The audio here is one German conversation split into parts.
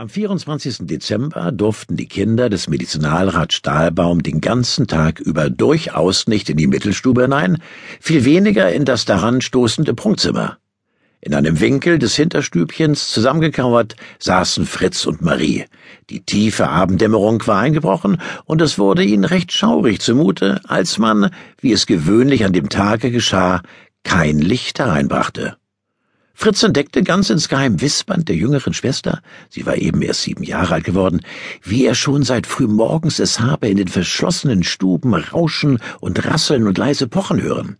Am 24. Dezember durften die Kinder des Medizinalrats Stahlbaum den ganzen Tag über durchaus nicht in die Mittelstube hinein, viel weniger in das daran stoßende Prunkzimmer. In einem Winkel des Hinterstübchens zusammengekauert saßen Fritz und Marie. Die tiefe Abenddämmerung war eingebrochen, und es wurde ihnen recht schaurig zumute, als man, wie es gewöhnlich an dem Tage geschah, kein Licht hereinbrachte. Fritz entdeckte ganz insgeheim wispernd der jüngeren Schwester, sie war eben erst sieben Jahre alt geworden, wie er schon seit frühmorgens es habe in den verschlossenen Stuben rauschen und rasseln und leise pochen hören.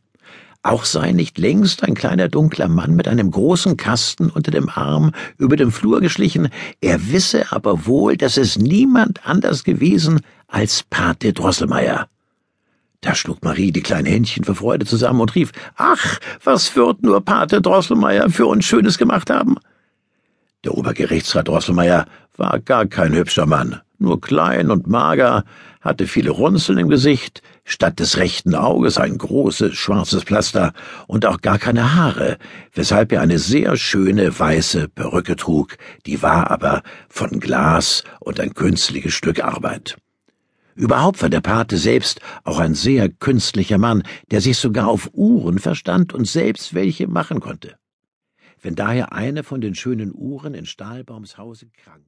Auch sei nicht längst ein kleiner dunkler Mann mit einem großen Kasten unter dem Arm über dem Flur geschlichen, er wisse aber wohl, dass es niemand anders gewesen als Pate Drosselmeier. Da schlug Marie die kleinen Händchen vor Freude zusammen und rief, Ach, was wird nur Pate Drosselmeier für uns Schönes gemacht haben? Der Obergerichtsrat Drosselmeier war gar kein hübscher Mann, nur klein und mager, hatte viele Runzeln im Gesicht, statt des rechten Auges ein großes schwarzes Pflaster und auch gar keine Haare, weshalb er eine sehr schöne weiße Perücke trug, die war aber von Glas und ein künstliches Stück Arbeit. Überhaupt war der Pate selbst auch ein sehr künstlicher Mann, der sich sogar auf Uhren verstand und selbst welche machen konnte. Wenn daher eine von den schönen Uhren in Stahlbaums Hause krank